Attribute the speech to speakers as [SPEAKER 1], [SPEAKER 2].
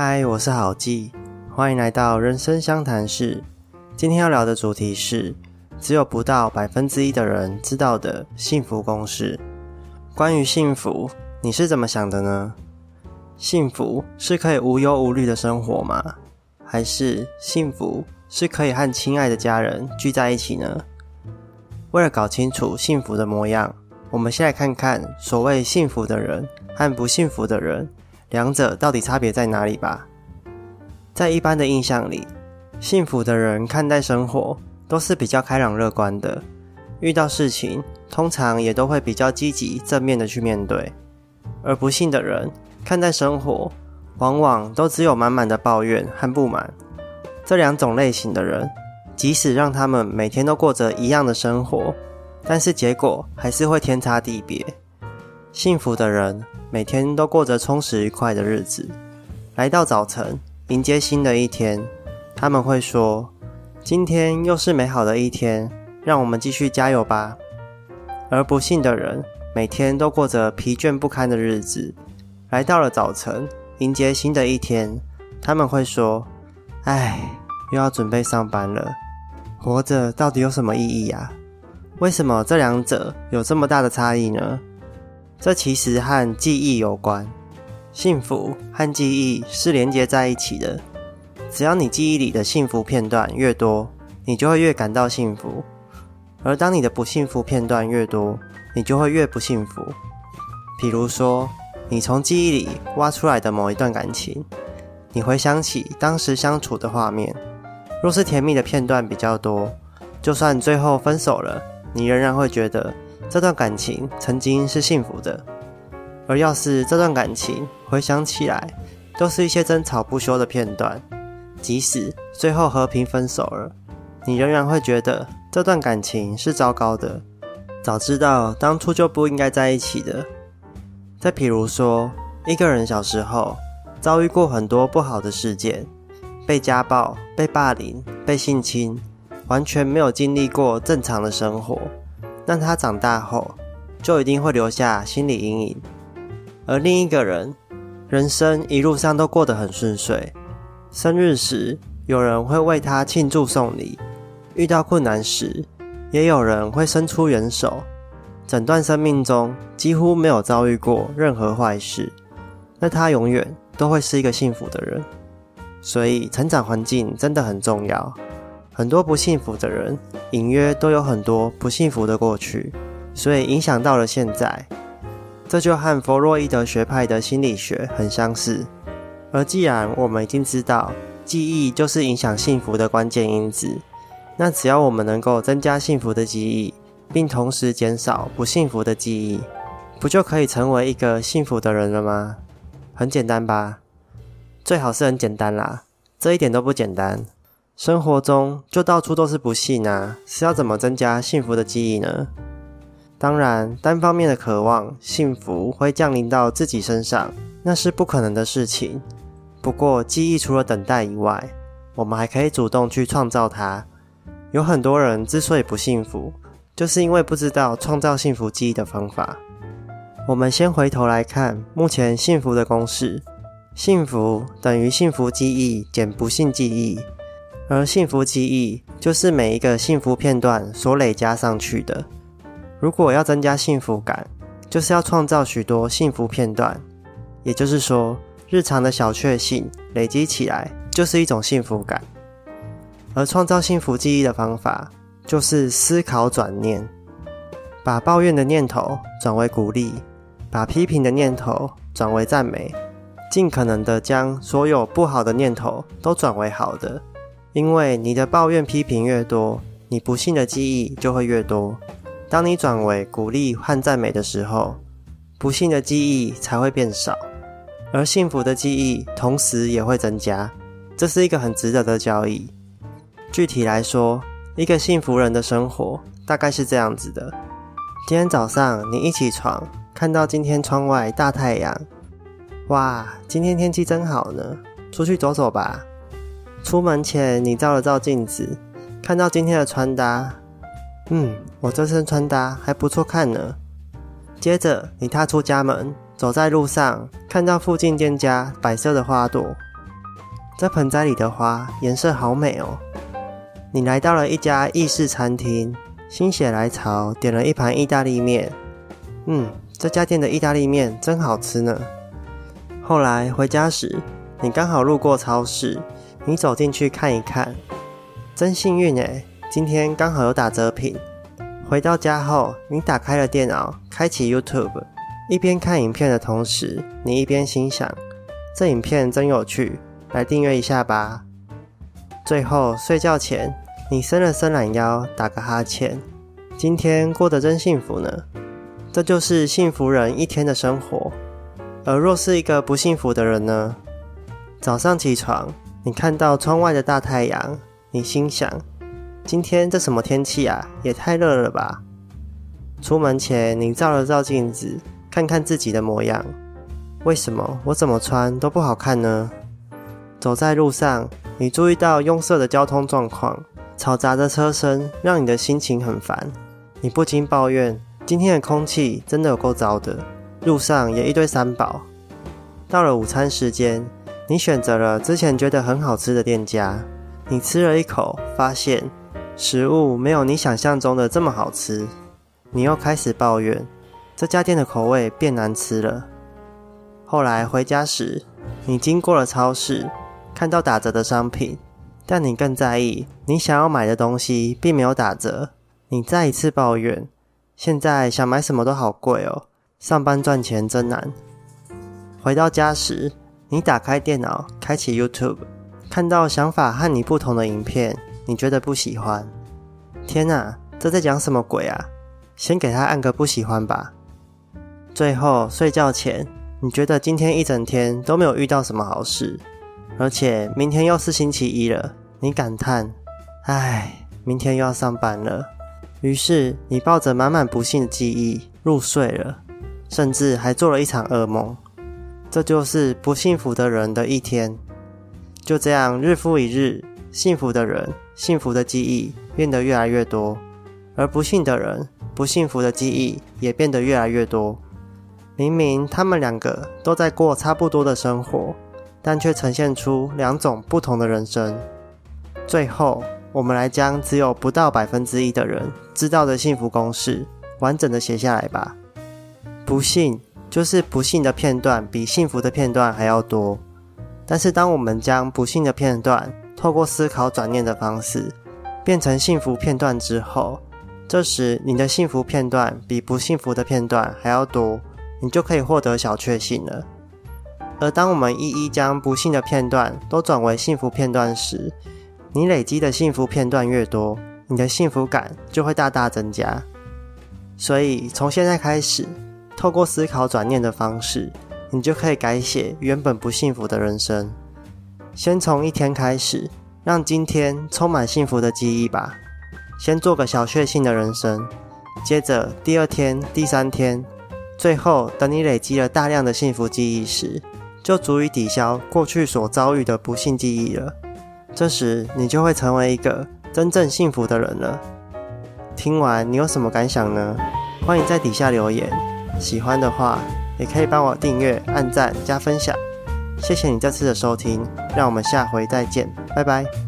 [SPEAKER 1] 嗨，我是郝记，欢迎来到人生相谈室。今天要聊的主题是，只有不到百分之一的人知道的幸福公式。关于幸福，你是怎么想的呢？幸福是可以无忧无虑的生活吗？还是幸福是可以和亲爱的家人聚在一起呢？为了搞清楚幸福的模样，我们先来看看所谓幸福的人和不幸福的人。两者到底差别在哪里吧？在一般的印象里，幸福的人看待生活都是比较开朗乐观的，遇到事情通常也都会比较积极正面的去面对；而不幸的人看待生活，往往都只有满满的抱怨和不满。这两种类型的人，即使让他们每天都过着一样的生活，但是结果还是会天差地别。幸福的人。每天都过着充实愉快的日子，来到早晨，迎接新的一天。他们会说：“今天又是美好的一天，让我们继续加油吧。”而不幸的人，每天都过着疲倦不堪的日子，来到了早晨，迎接新的一天。他们会说：“唉，又要准备上班了。活着到底有什么意义呀？为什么这两者有这么大的差异呢？”这其实和记忆有关，幸福和记忆是连接在一起的。只要你记忆里的幸福片段越多，你就会越感到幸福；而当你的不幸福片段越多，你就会越不幸福。比如说，你从记忆里挖出来的某一段感情，你回想起当时相处的画面，若是甜蜜的片段比较多，就算最后分手了，你仍然会觉得。这段感情曾经是幸福的，而要是这段感情回想起来都是一些争吵不休的片段，即使最后和平分手了，你仍然会觉得这段感情是糟糕的。早知道当初就不应该在一起的。再比如说，一个人小时候遭遇过很多不好的事件，被家暴、被霸凌、被性侵，完全没有经历过正常的生活。但他长大后，就一定会留下心理阴影。而另一个人，人生一路上都过得很顺遂，生日时有人会为他庆祝送礼，遇到困难时，也有人会伸出援手。整段生命中几乎没有遭遇过任何坏事，那他永远都会是一个幸福的人。所以，成长环境真的很重要。很多不幸福的人，隐约都有很多不幸福的过去，所以影响到了现在。这就和弗洛伊德学派的心理学很相似。而既然我们已经知道记忆就是影响幸福的关键因子，那只要我们能够增加幸福的记忆，并同时减少不幸福的记忆，不就可以成为一个幸福的人了吗？很简单吧？最好是很简单啦，这一点都不简单。生活中就到处都是不幸啊，是要怎么增加幸福的记忆呢？当然，单方面的渴望幸福会降临到自己身上，那是不可能的事情。不过，记忆除了等待以外，我们还可以主动去创造它。有很多人之所以不幸福，就是因为不知道创造幸福记忆的方法。我们先回头来看目前幸福的公式：幸福等于幸福记忆减不幸记忆。而幸福记忆就是每一个幸福片段所累加上去的。如果要增加幸福感，就是要创造许多幸福片段。也就是说，日常的小确幸累积起来就是一种幸福感。而创造幸福记忆的方法，就是思考转念，把抱怨的念头转为鼓励，把批评的念头转为赞美，尽可能的将所有不好的念头都转为好的。因为你的抱怨批评越多，你不幸的记忆就会越多。当你转为鼓励和赞美的时候，不幸的记忆才会变少，而幸福的记忆同时也会增加。这是一个很值得的交易。具体来说，一个幸福人的生活大概是这样子的：今天早上你一起床，看到今天窗外大太阳，哇，今天天气真好呢，出去走走吧。出门前，你照了照镜子，看到今天的穿搭，嗯，我这身穿搭还不错看呢。接着，你踏出家门，走在路上，看到附近店家摆设的花朵，这盆栽里的花颜色好美哦。你来到了一家意式餐厅，心血来潮点了一盘意大利面。嗯，这家店的意大利面真好吃呢。后来回家时，你刚好路过超市，你走进去看一看，真幸运诶，今天刚好有打折品。回到家后，你打开了电脑，开启 YouTube，一边看影片的同时，你一边心想：这影片真有趣。来订阅一下吧。最后睡觉前，你伸了伸懒腰，打个哈欠。今天过得真幸福呢。这就是幸福人一天的生活。而若是一个不幸福的人呢？早上起床，你看到窗外的大太阳，你心想：今天这什么天气啊？也太热了吧！出门前，你照了照镜子，看看自己的模样。为什么我怎么穿都不好看呢？走在路上，你注意到拥塞的交通状况，嘈杂的车声让你的心情很烦。你不禁抱怨：今天的空气真的有够糟的，路上也一堆三宝。到了午餐时间，你选择了之前觉得很好吃的店家。你吃了一口，发现食物没有你想象中的这么好吃。你又开始抱怨这家店的口味变难吃了。后来回家时，你经过了超市。看到打折的商品，但你更在意你想要买的东西并没有打折。你再一次抱怨，现在想买什么都好贵哦，上班赚钱真难。回到家时，你打开电脑，开启 YouTube，看到想法和你不同的影片，你觉得不喜欢。天哪，这在讲什么鬼啊？先给他按个不喜欢吧。最后睡觉前，你觉得今天一整天都没有遇到什么好事。而且明天又是星期一了，你感叹：“唉，明天又要上班了。”于是你抱着满满不幸的记忆入睡了，甚至还做了一场噩梦。这就是不幸福的人的一天。就这样日复一日，幸福的人幸福的记忆变得越来越多，而不幸的人不幸福的记忆也变得越来越多。明明他们两个都在过差不多的生活。但却呈现出两种不同的人生。最后，我们来将只有不到百分之一的人知道的幸福公式完整的写下来吧。不幸就是不幸的片段比幸福的片段还要多。但是，当我们将不幸的片段透过思考转念的方式变成幸福片段之后，这时你的幸福片段比不幸福的片段还要多，你就可以获得小确幸了。而当我们一一将不幸的片段都转为幸福片段时，你累积的幸福片段越多，你的幸福感就会大大增加。所以从现在开始，透过思考转念的方式，你就可以改写原本不幸福的人生。先从一天开始，让今天充满幸福的记忆吧。先做个小确幸的人生，接着第二天、第三天，最后等你累积了大量的幸福记忆时。就足以抵消过去所遭遇的不幸记忆了。这时，你就会成为一个真正幸福的人了。听完，你有什么感想呢？欢迎在底下留言。喜欢的话，也可以帮我订阅、按赞、加分享。谢谢你这次的收听，让我们下回再见，拜拜。